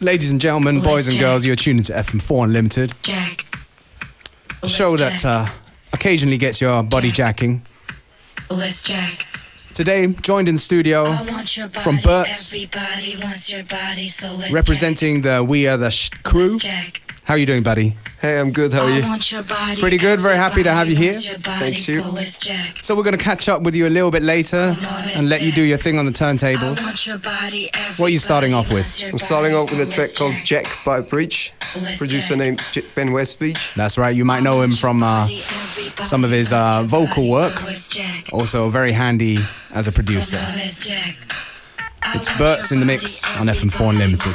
Ladies and gentlemen, boys and girls, you're tuned into FM4 Unlimited. Jack. A show that uh, occasionally gets your body jacking. Let's Jack. Today, joined in the studio I want your body. from Burt's, Everybody wants your body, so let's representing the We Are the Sh- Jack. crew. Let's Jack. How are you doing, buddy? Hey, I'm good. How are I you? want your body. Pretty good, very happy to have you here. wants body, Thanks, you. So. So we're going to catch up with you a little bit later and let you do your thing on the turntables. body. What are you starting off with? Everybody I'm starting off with a track called Jack by Breach. Producer named J- Ben Westbeach. That's right, you might know him from uh, some of his uh, vocal work. so let's Jack. also very handy as a producer. Come on, let's Jack. I It's want Burt's in the mix on FM4 everybody Unlimited.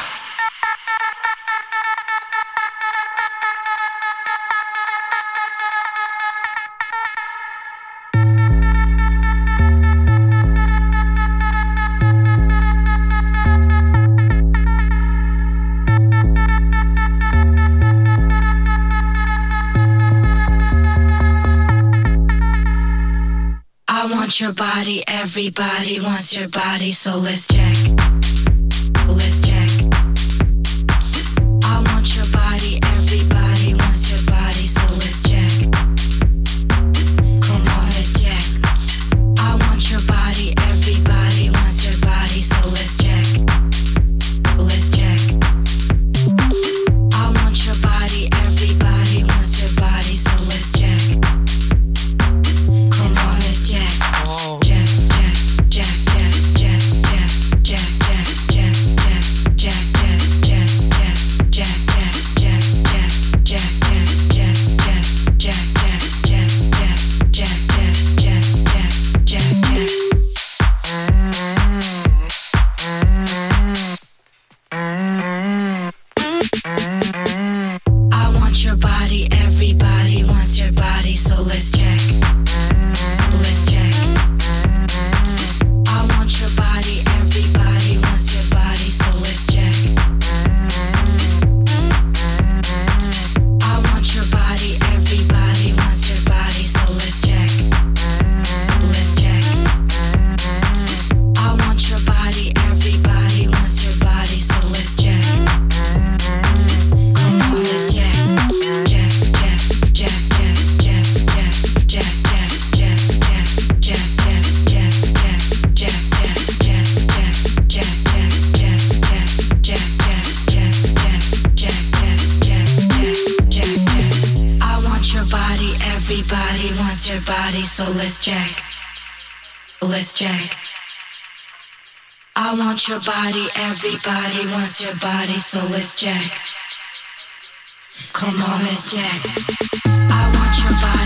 Want your body, everybody wants your body, so let's check. Want your body, everybody wants your body, so let's check. Come on, let's check. I want your body,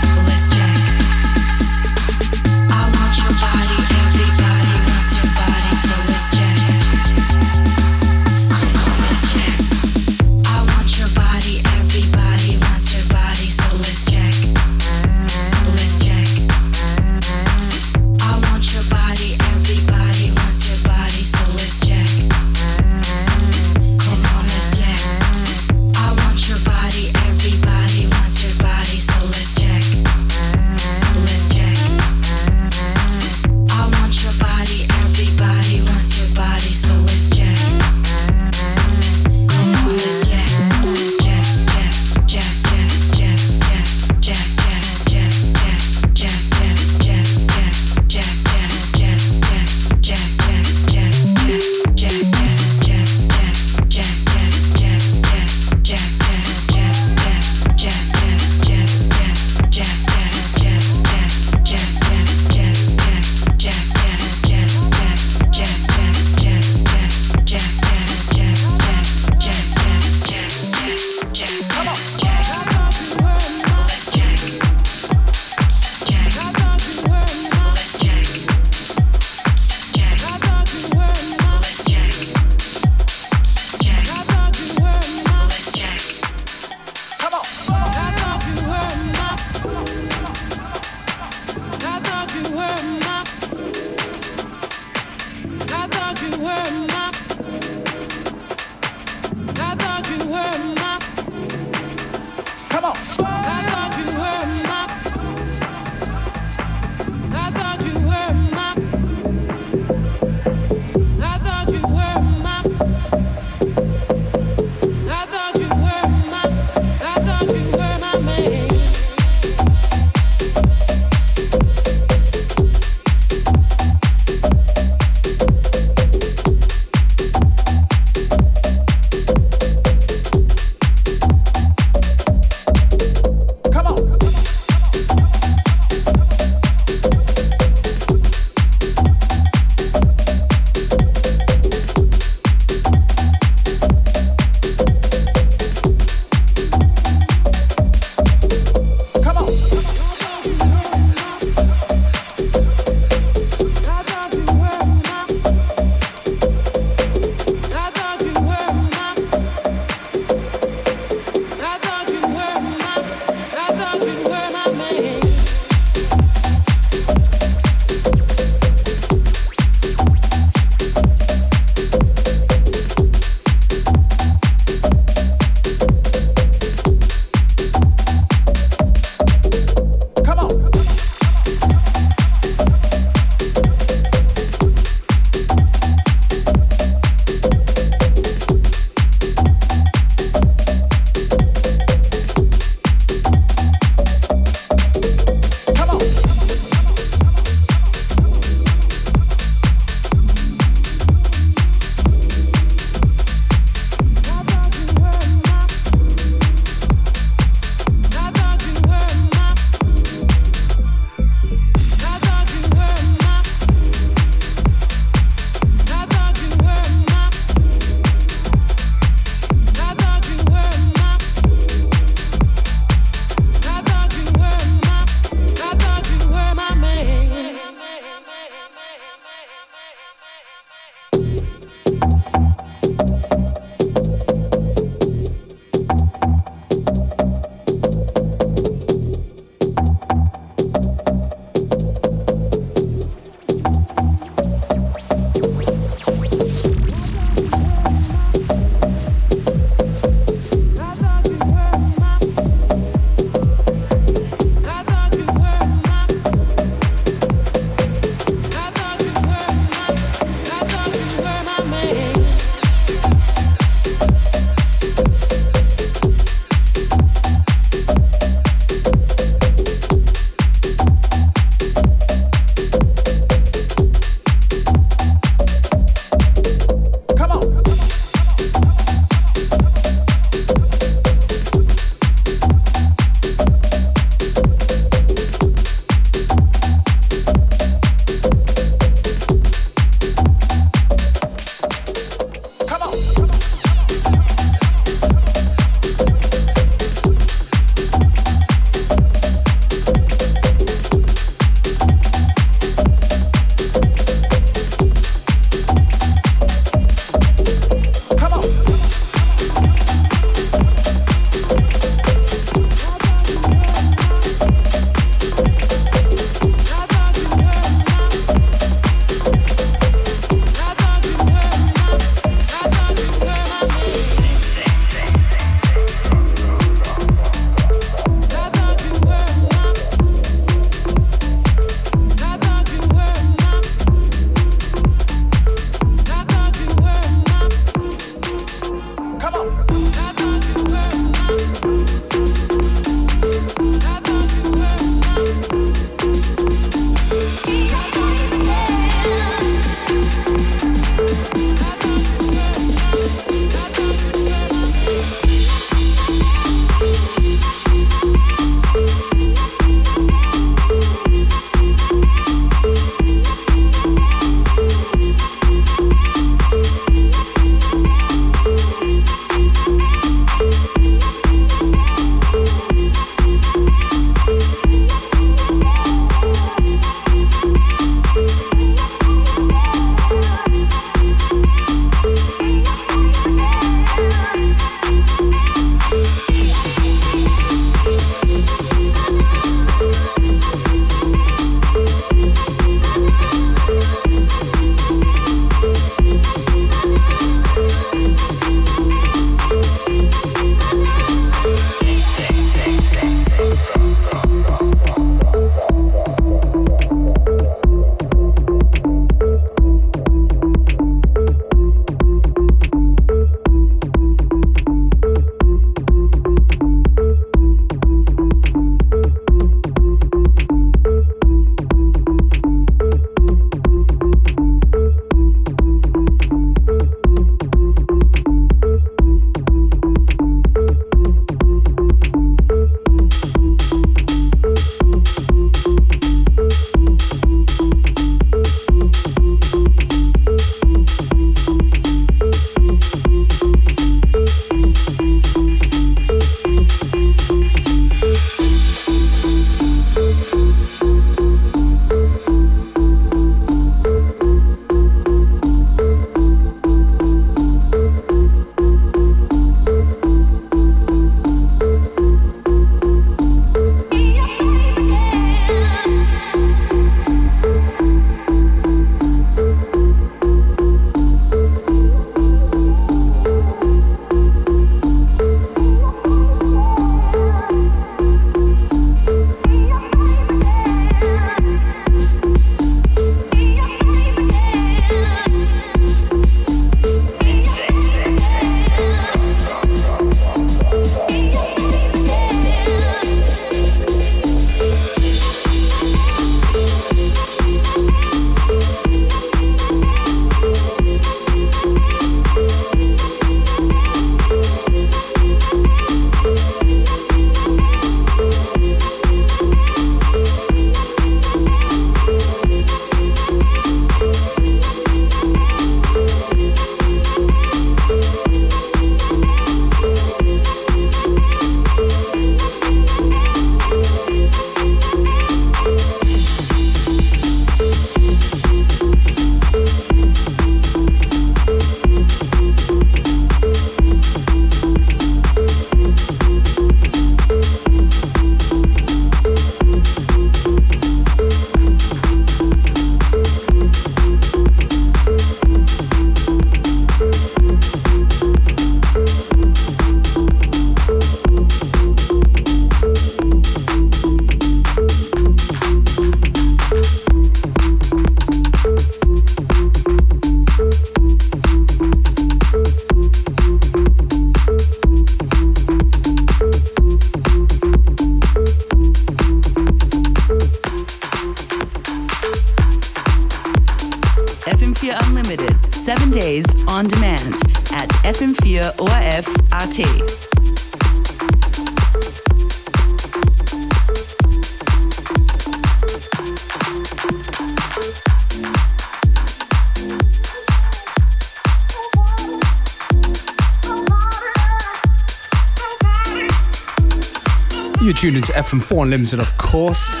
tuned into FM4 Unlimited, of course.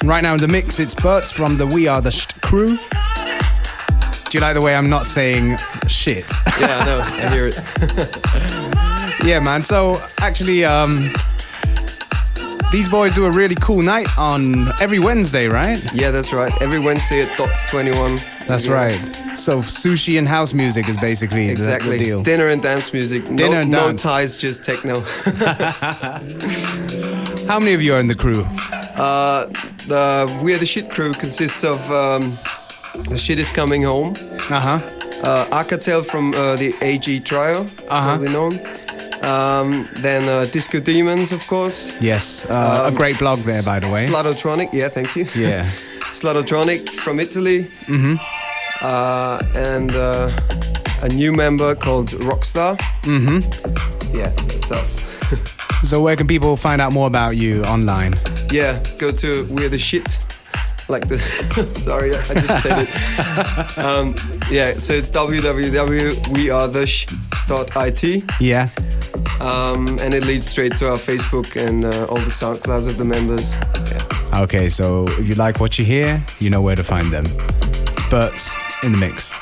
And right now in the mix, it's Bertz from the We Are the Sh- crew. Do you like the way I'm not saying shit? Yeah, I know. I hear it. yeah, man. So actually, um, these boys do a really cool night on every Wednesday, right? Yeah, that's right. Every Wednesday at Dots 21. That's Yeah. right. So sushi and house music is basically Exactly. the deal. Dinner and dance music. No, Dinner and no ties, just techno. How many of you are in the crew? Uh, the We Are the Shit crew consists of um, The Shit is Coming Home, Uh huh. uh, Akatel from uh, the AG Trio, Uh-huh. probably known. Um, then uh, Disco Demons, of course. Yes, uh, a Um, great blog there, by the way. Slatotronic, yeah, thank you. Yeah. Slatotronic from Italy. Mm-hmm. Uh, and uh, a new member called Rockstar. Mm-hmm. Yeah, that's us. So where can people find out more about you online? yeah, go to We're the Shit. Like the. sorry, I just said it. Um, yeah, so it's www.wearethesh.it. Yeah. Um, and it leads straight to our Facebook and uh, all the SoundClouds of the members. Yeah. Okay, so if you like what you hear, you know where to find them. Birds in the mix.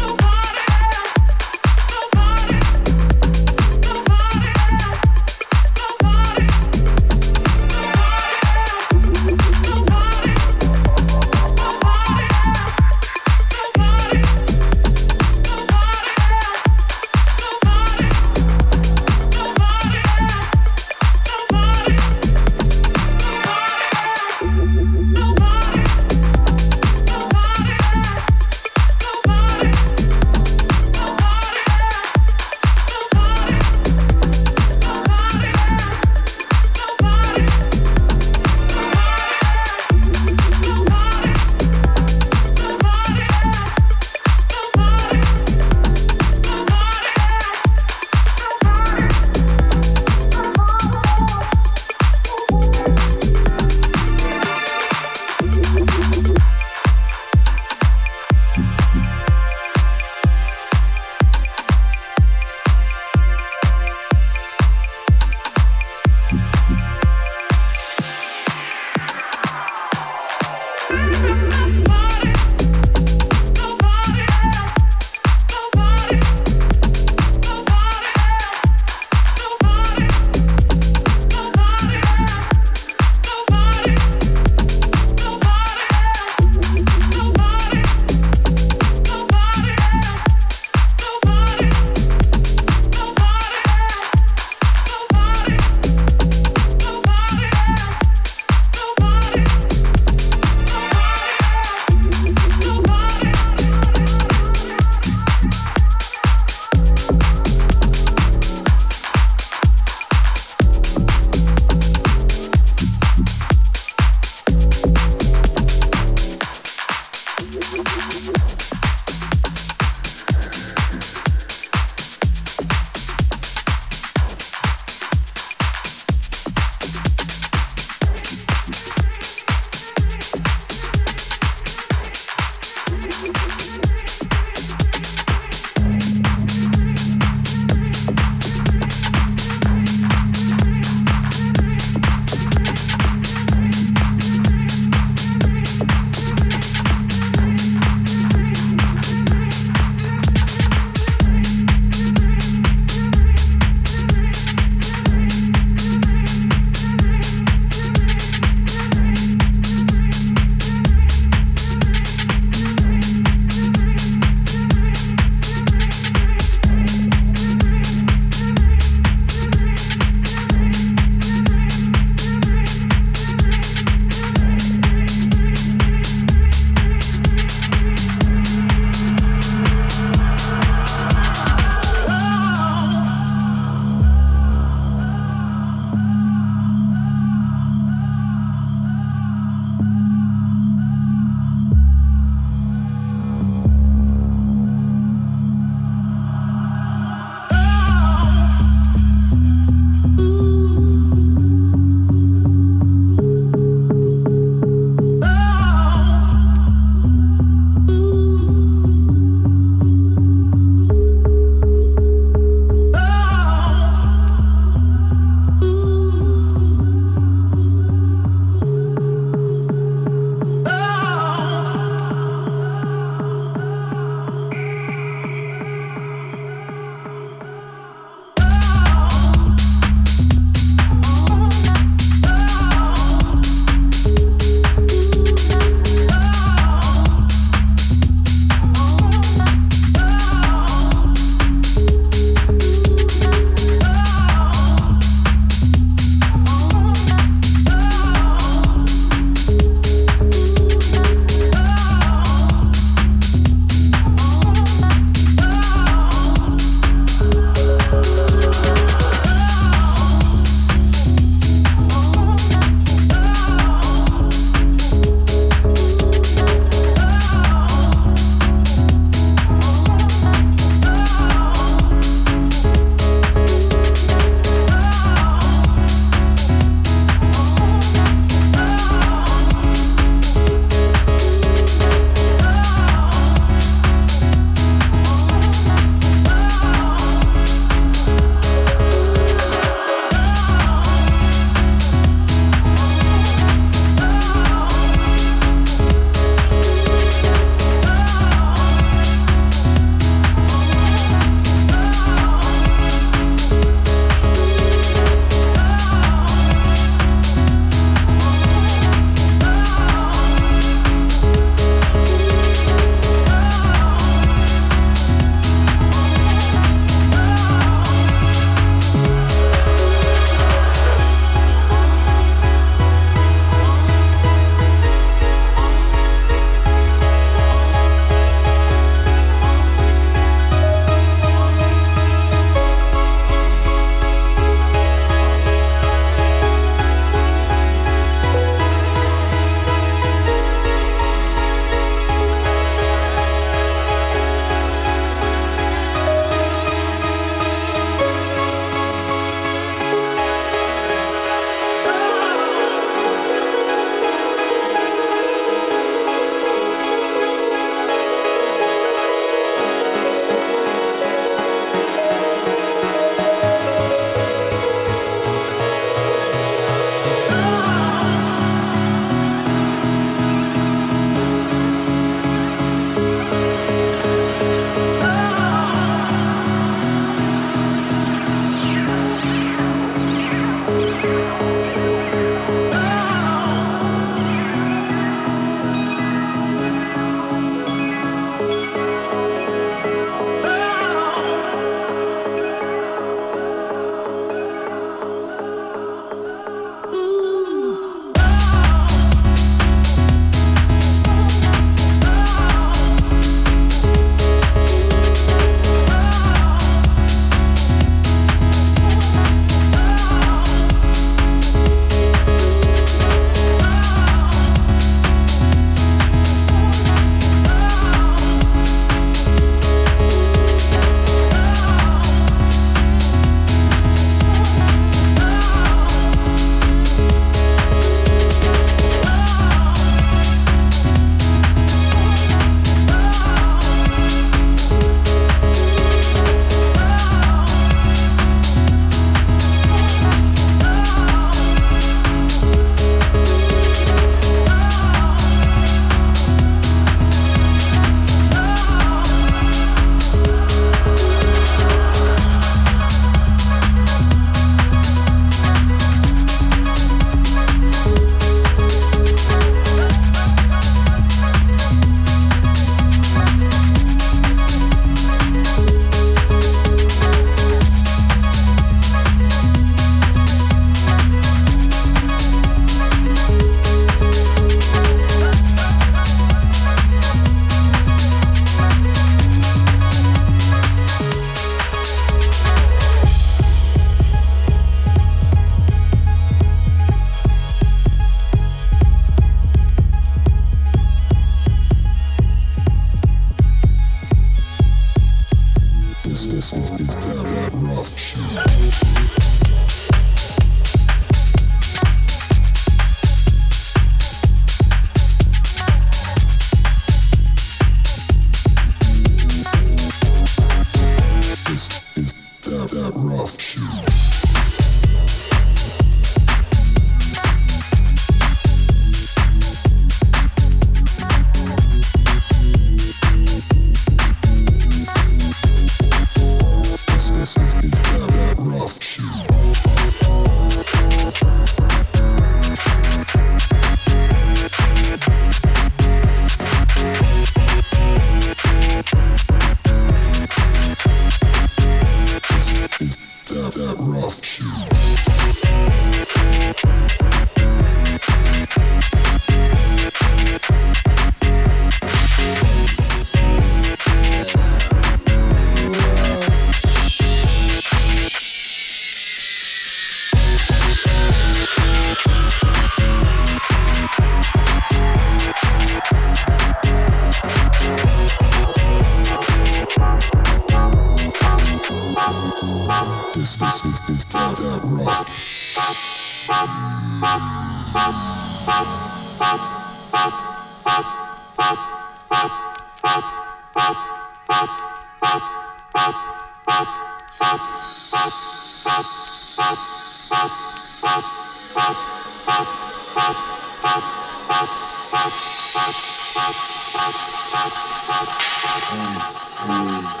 This is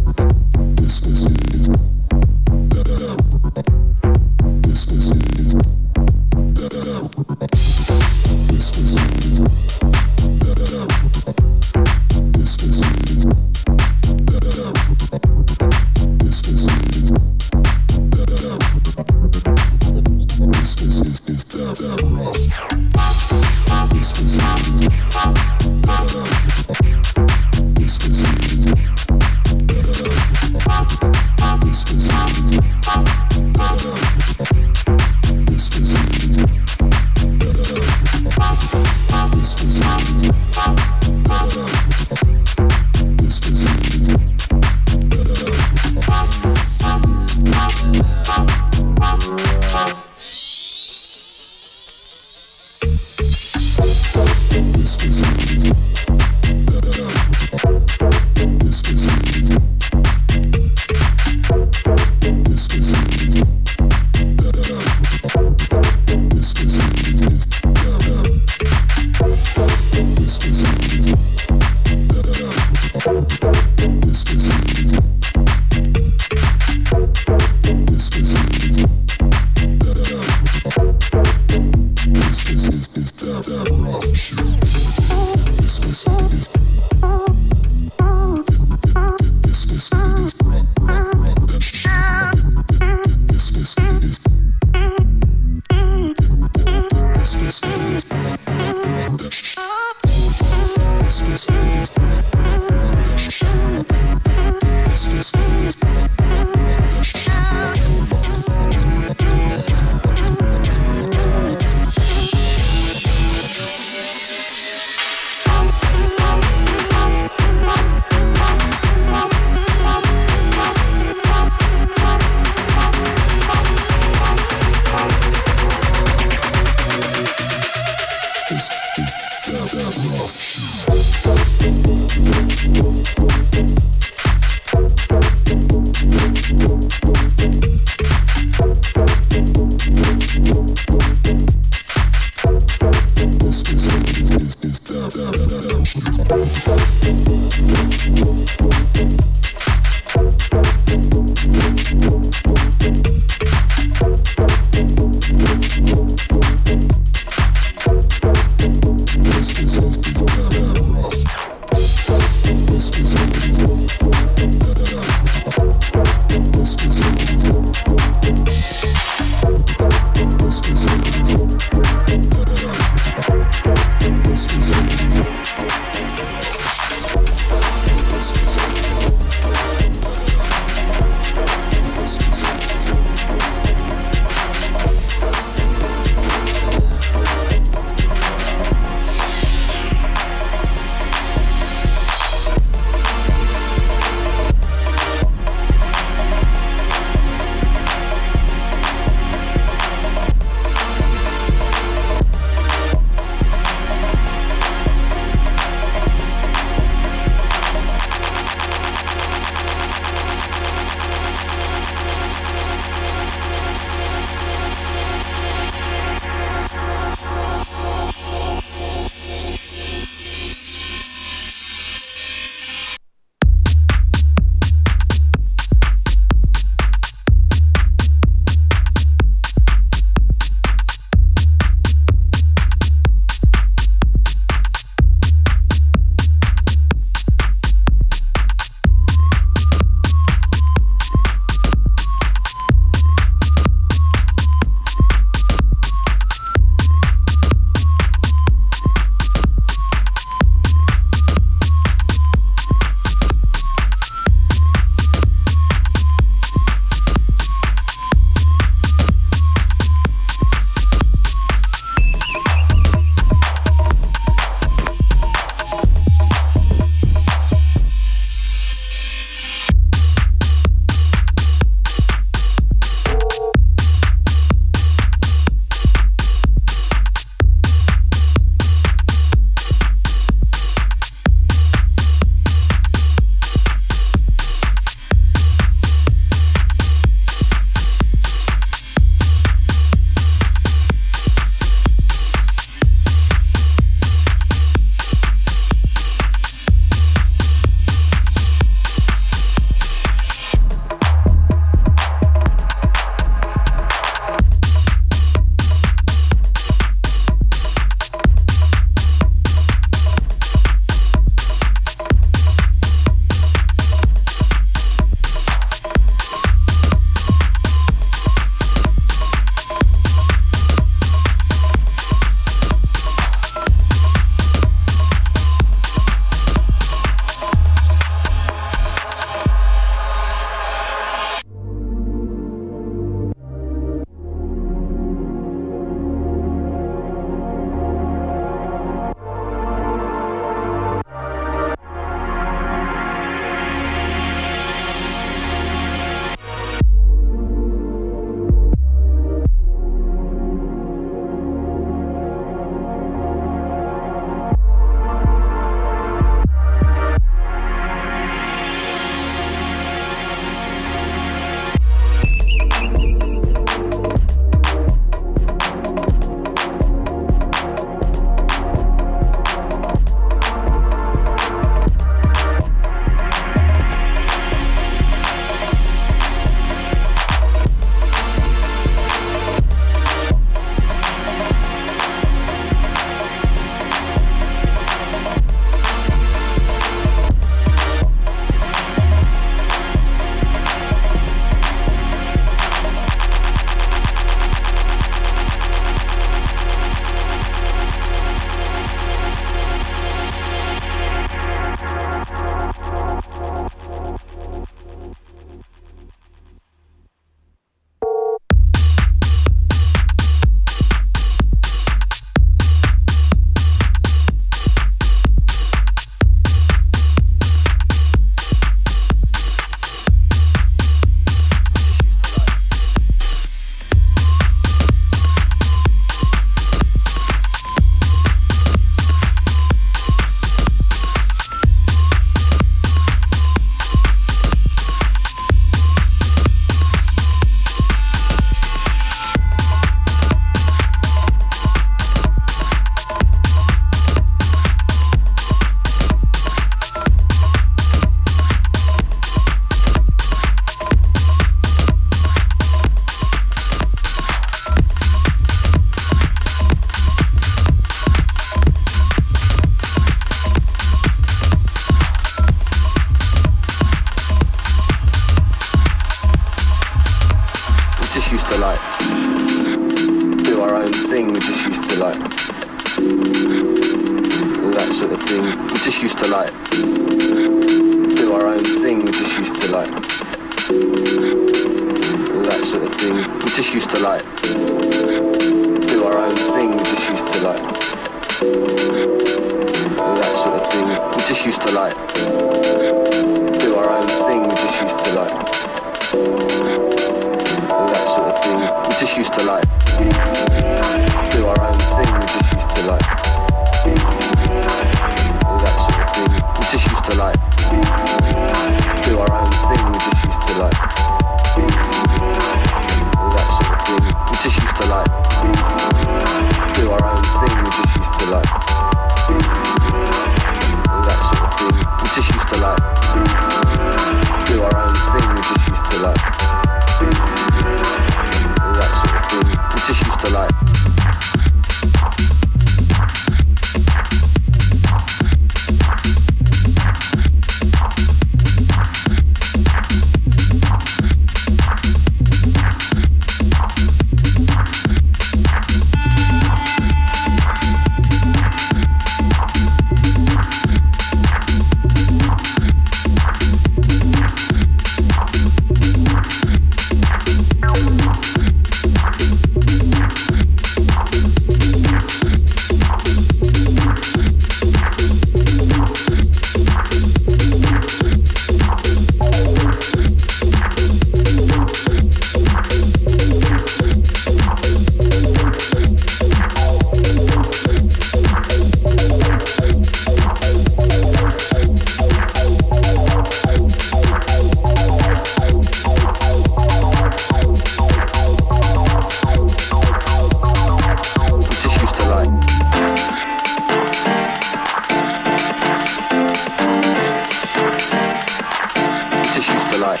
Used to like.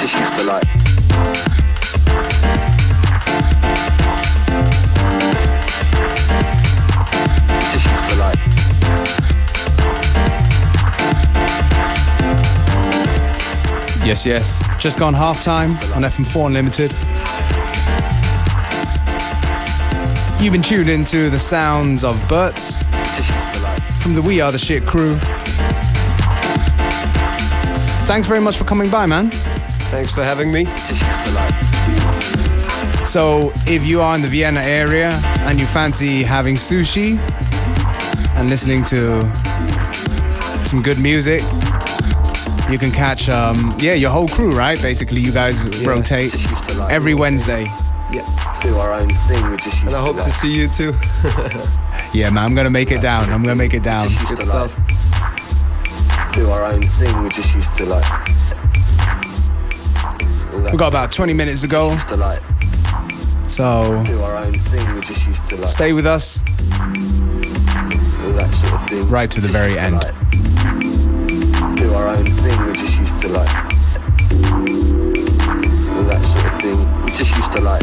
Used to like. We just like. Yes, yes. Just gone half time on FM4 Unlimited. You've been tuned into the sounds of Burt's We just used to like. from the We Are the Shit crew. Thanks very much for coming by, man. Thanks for having me. We just used to like. So, if you are in the Vienna area and you fancy having sushi and listening to some good music, you can catch, um, yeah, your whole crew, right? Basically, you guys rotate to like. every Wednesday. Yeah. do our own thing. We just used And I hope to, to like, see you too. Yeah, man, I'm gonna make it down. I'm gonna make it down. Good to stuff. like do our own thing. We just used to like. all We got about 20 minutes to go, to like so do our own thing. We just used to like stay with us. all that sort of thing. Right to the very used to, end. like, do our own thing. We just used to like all that sort of thing. We just used to like